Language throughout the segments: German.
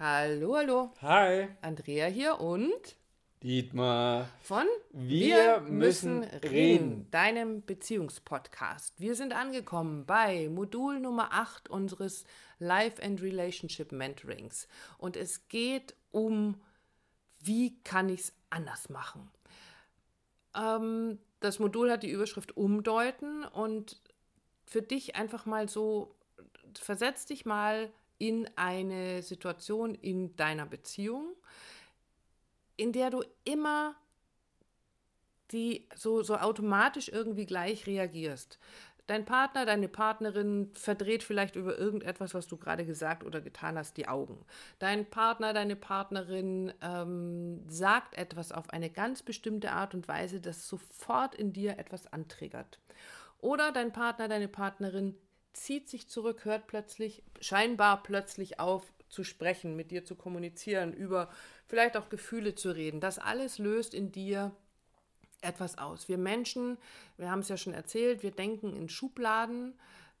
Hallo, hallo. Hi. Andrea hier und Dietmar. von Wir müssen reden. deinem Beziehungspodcast. Wir sind angekommen bei Modul Nummer 8 unseres Life and Relationship Mentorings. Und es geht um, wie kann ich es anders machen. Ähm, das Modul hat die Überschrift Umdeuten und für dich einfach mal so, versetz dich mal in eine Situation in deiner Beziehung, in der du immer die so, so automatisch irgendwie gleich reagierst. Dein Partner, deine Partnerin verdreht vielleicht über irgendetwas, was du gerade gesagt oder getan hast, die Augen. Dein Partner, deine Partnerin ähm, sagt etwas auf eine ganz bestimmte Art und Weise, das sofort in dir etwas antriggert. Oder dein Partner, deine Partnerin zieht sich zurück, hört plötzlich, scheinbar plötzlich auf zu sprechen, mit dir zu kommunizieren, über vielleicht auch Gefühle zu reden. Das alles löst in dir etwas aus. Wir Menschen, wir haben es ja schon erzählt, wir denken in Schubladen,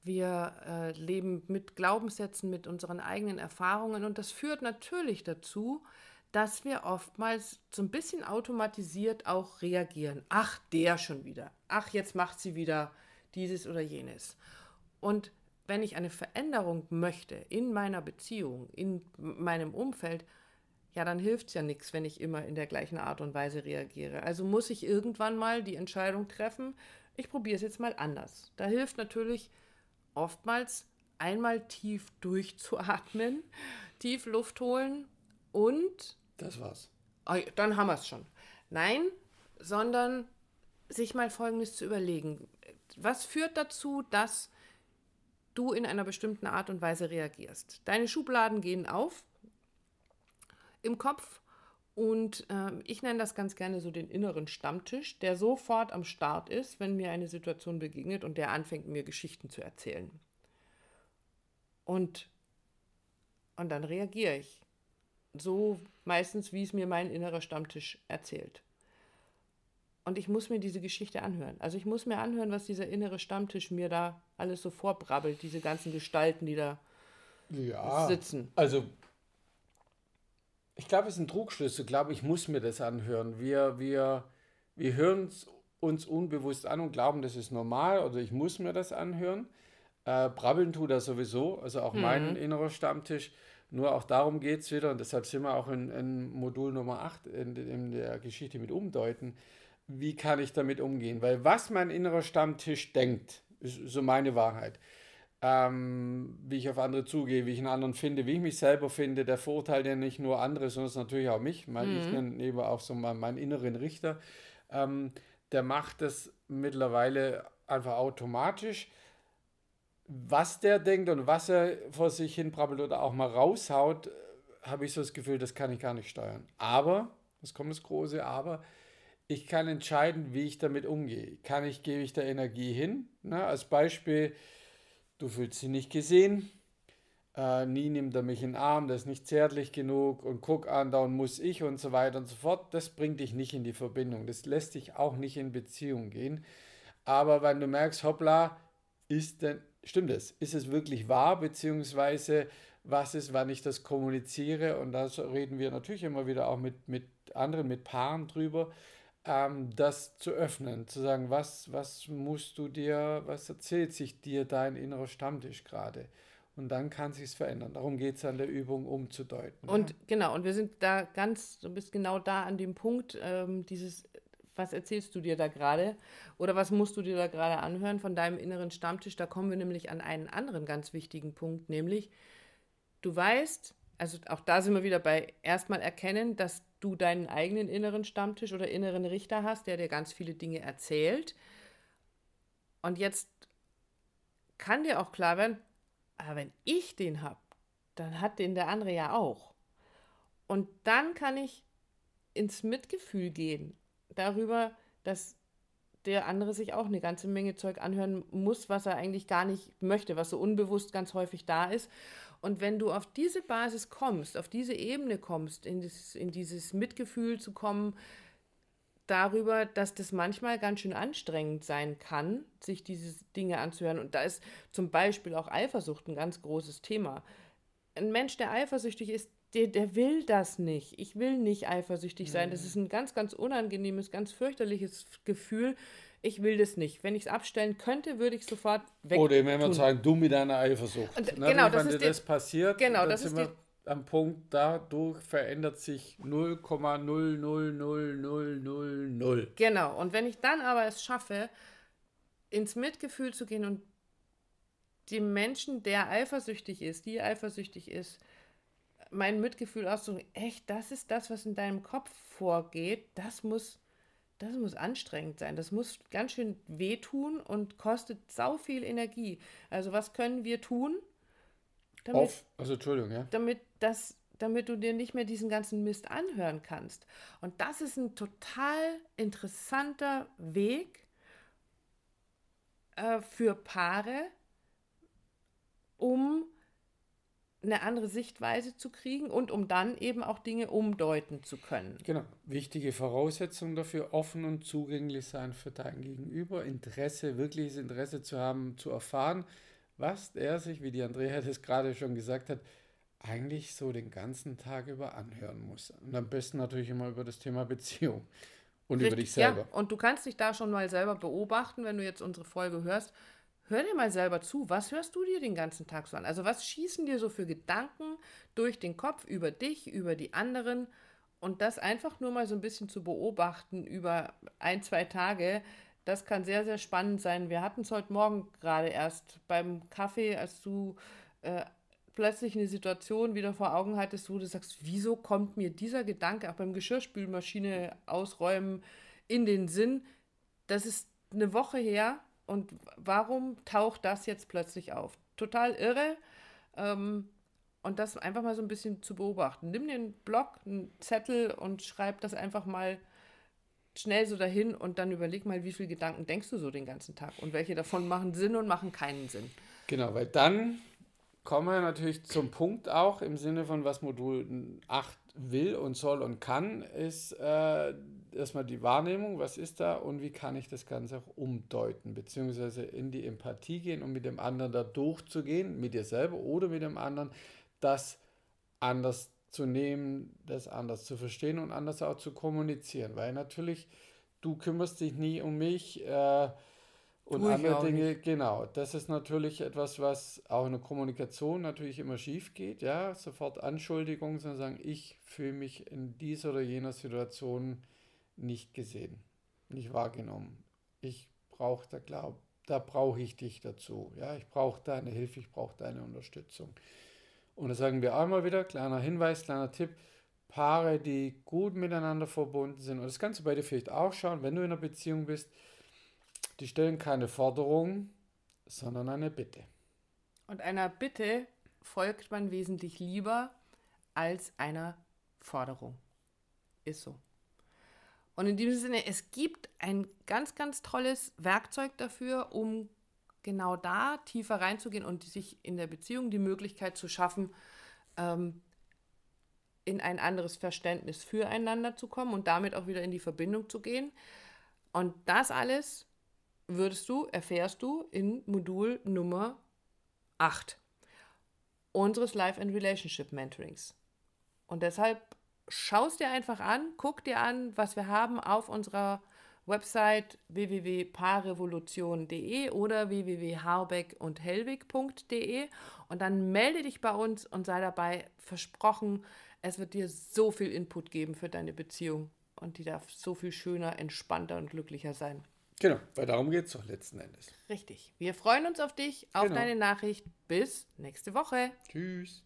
wir äh, leben mit Glaubenssätzen, mit unseren eigenen Erfahrungen und das führt natürlich dazu, dass wir oftmals so ein bisschen automatisiert auch reagieren. Ach, der schon wieder. Ach, jetzt macht sie wieder dieses oder jenes. Und wenn ich eine Veränderung möchte in meiner Beziehung, in meinem Umfeld, ja, dann hilft es ja nichts, wenn ich immer in der gleichen Art und Weise reagiere. Also muss ich irgendwann mal die Entscheidung treffen, ich probiere es jetzt mal anders. Da hilft natürlich oftmals einmal tief durchzuatmen, tief Luft holen und Das war's. Oh, dann haben wir es schon. Nein, sondern sich mal Folgendes zu überlegen. Was führt dazu, dass du in einer bestimmten Art und Weise reagierst? Deine Schubladen gehen auf im Kopf und ähm, ich nenne das ganz gerne so den inneren Stammtisch, der sofort am Start ist, wenn mir eine Situation begegnet und der anfängt, mir Geschichten zu erzählen. Und, und dann reagiere ich. So meistens, wie es mir mein innerer Stammtisch erzählt. Und ich muss mir diese Geschichte anhören. Also ich muss mir anhören, was dieser innere Stammtisch mir da alles so vorbrabbelt, diese ganzen Gestalten, die da Ja. sitzen. Also, ich glaube, es ist ein Trugschluss. Ich glaube, ich muss mir das anhören. Wir, wir, wir hören es uns unbewusst an und glauben, das ist normal oder ich muss mir das anhören. Äh, brabbeln tut er sowieso, also auch mein innerer Stammtisch. Nur auch darum geht es wieder und deshalb sind wir auch in, in Modul Nummer 8 in, in der Geschichte mit Umdeuten. Wie kann ich damit umgehen? Weil was mein innerer Stammtisch denkt, ist so meine Wahrheit ähm, wie ich auf andere zugehe, wie ich einen anderen finde, wie ich mich selber finde, der verurteilt ja nicht nur andere, sondern natürlich auch mich. Mein, Ich nenne eben auch so meinen, meinen inneren Richter. Ähm, der macht das mittlerweile einfach automatisch. Was der denkt und was er vor sich hin brabbelt oder auch mal raushaut, äh, habe ich so das Gefühl, das kann ich gar nicht steuern. Aber, es kommt das große Aber, ich kann entscheiden, wie ich damit umgehe. Kann ich, gebe ich da Energie hin? Ne? Als Beispiel, du fühlst dich nicht gesehen, äh, nie nimmt er mich in den Arm, das ist nicht zärtlich genug und guck an, da muss ich und so weiter und so fort. Das bringt dich nicht in die Verbindung. Das lässt dich auch nicht in Beziehung gehen. Aber wenn du merkst, hoppla, ist denn, stimmt es? Ist es wirklich wahr? Beziehungsweise, was ist, wann ich das kommuniziere? Und da reden wir natürlich immer wieder auch mit, mit anderen, mit Paaren drüber, ähm, das zu öffnen, zu sagen, was, was musst du dir, was erzählt sich dir dein innerer Stammtisch gerade? Und dann kann sich's verändern. Darum geht es an der Übung umzudeuten. Und genau, und wir sind da ganz, du bist genau da an dem Punkt, ähm, dieses, was erzählst du dir da gerade oder was musst du dir da gerade anhören von deinem inneren Stammtisch? Da kommen wir nämlich an einen anderen ganz wichtigen Punkt, nämlich du weißt, also auch da sind wir wieder bei erstmal erkennen, dass du deinen eigenen inneren Stammtisch oder inneren Richter hast, der dir ganz viele Dinge erzählt. Und jetzt kann dir auch klar werden, aber wenn ich den habe, dann hat den der andere ja auch. Und dann kann ich ins Mitgefühl gehen darüber, dass der andere sich auch eine ganze Menge Zeug anhören muss, was er eigentlich gar nicht möchte, was so unbewusst ganz häufig da ist. Und wenn du auf diese Basis kommst, auf diese Ebene kommst, in dieses, in dieses Mitgefühl zu kommen, darüber, dass das manchmal ganz schön anstrengend sein kann, sich diese Dinge anzuhören. Und da ist zum Beispiel auch Eifersucht ein ganz großes Thema. Ein Mensch, der eifersüchtig ist, der, der will das nicht. Ich will nicht eifersüchtig sein. Das ist ein ganz, ganz unangenehmes, ganz fürchterliches Gefühl. Ich will das nicht. Wenn ich es abstellen könnte, würde ich sofort weg. Oder wenn man sagen, du mit deiner Eifersucht. Und, Ne, genau, wenn das dir ist die- das passiert, genau, dann das sind ist wir am Punkt, dadurch verändert sich 0,0000000. Genau. Und wenn ich dann aber es schaffe, ins Mitgefühl zu gehen und dem Menschen, der eifersüchtig ist, die eifersüchtig ist, mein Mitgefühl auszudrücken, echt, das ist das, was in deinem Kopf vorgeht, das muss, das muss anstrengend sein. Das muss ganz schön wehtun und kostet sau viel Energie. Also was können wir tun, damit, Auf, also Entschuldigung, ja. damit, das, damit du dir nicht mehr diesen ganzen Mist anhören kannst. Und das ist ein total interessanter Weg äh, für Paare, um eine andere Sichtweise zu kriegen und um dann eben auch Dinge umdeuten zu können. Genau. Wichtige Voraussetzung dafür, offen und zugänglich sein für dein Gegenüber, Interesse, wirkliches Interesse zu haben, zu erfahren, was er sich, wie die Andrea das gerade schon gesagt hat, eigentlich so den ganzen Tag über anhören muss. Und am besten natürlich immer über das Thema Beziehung und über dich selber. Ja, und du kannst dich da schon mal selber beobachten, wenn du jetzt unsere Folge hörst. Hör dir mal selber zu. Was hörst du dir den ganzen Tag so an? Also, was schießen dir so für Gedanken durch den Kopf über dich, über die anderen? Und das einfach nur mal so ein bisschen zu beobachten über ein, zwei Tage, das kann sehr, sehr spannend sein. Wir hatten es heute Morgen gerade erst beim Kaffee, als du äh, plötzlich eine Situation wieder vor Augen hattest, wo du sagst, wieso kommt mir dieser Gedanke auch beim Geschirrspülmaschine ausräumen in den Sinn? Das ist eine Woche her und warum taucht das jetzt plötzlich auf? Total irre. Ähm, und das einfach mal so ein bisschen zu beobachten. Nimm einen Block, einen Zettel und schreib das einfach mal schnell so dahin und dann überleg mal, wie viele Gedanken denkst du so den ganzen Tag und welche davon machen Sinn und machen keinen Sinn. Genau, weil dann kommen wir natürlich zum Punkt auch im Sinne von, was Modul 8 will und soll und kann, ist äh, erstmal die Wahrnehmung, was ist da und wie kann ich das Ganze auch umdeuten, beziehungsweise in die Empathie gehen, um mit dem anderen da durchzugehen, mit dir selber oder mit dem anderen, das anders zu nehmen, das anders zu verstehen und anders auch zu kommunizieren, weil natürlich du kümmerst dich nie um mich, äh, und Tue andere Dinge, genau. Das ist natürlich etwas, was auch in der Kommunikation natürlich immer schief geht. Ja, sofort Anschuldigungen, sondern sagen, ich fühle mich in dieser oder jener Situation nicht gesehen, nicht wahrgenommen. Ich brauche da glaub, da brauche ich dich dazu. Ja, ich brauche deine Hilfe, ich brauche deine Unterstützung. Und da sagen wir auch immer wieder, kleiner Hinweis, kleiner Tipp, Paare, die gut miteinander verbunden sind, und das kannst du bei dir vielleicht auch schauen, wenn du in einer Beziehung bist, die stellen keine Forderung, sondern eine Bitte. Und einer Bitte folgt man wesentlich lieber als einer Forderung. Ist so. Und in diesem Sinne, es gibt ein ganz, ganz tolles Werkzeug dafür, um genau da tiefer reinzugehen und sich in der Beziehung die Möglichkeit zu schaffen, ähm, in ein anderes Verständnis füreinander zu kommen und damit auch wieder in die Verbindung zu gehen. Und das alles würdest du, erfährst du in Modul Nummer 8 unseres Life and Relationship Mentorings. Und deshalb schaust dir einfach an, guck dir an, was wir haben auf unserer Website www.paarrevolution.de oder www.harbeck und hellwig.de und dann melde dich bei uns und sei dabei versprochen, es wird dir so viel Input geben für deine Beziehung und die darf so viel schöner, entspannter und glücklicher sein. Genau, weil darum geht es doch letzten Endes. Richtig. Wir freuen uns auf dich, auf Genau. deine Nachricht. Bis nächste Woche. Tschüss.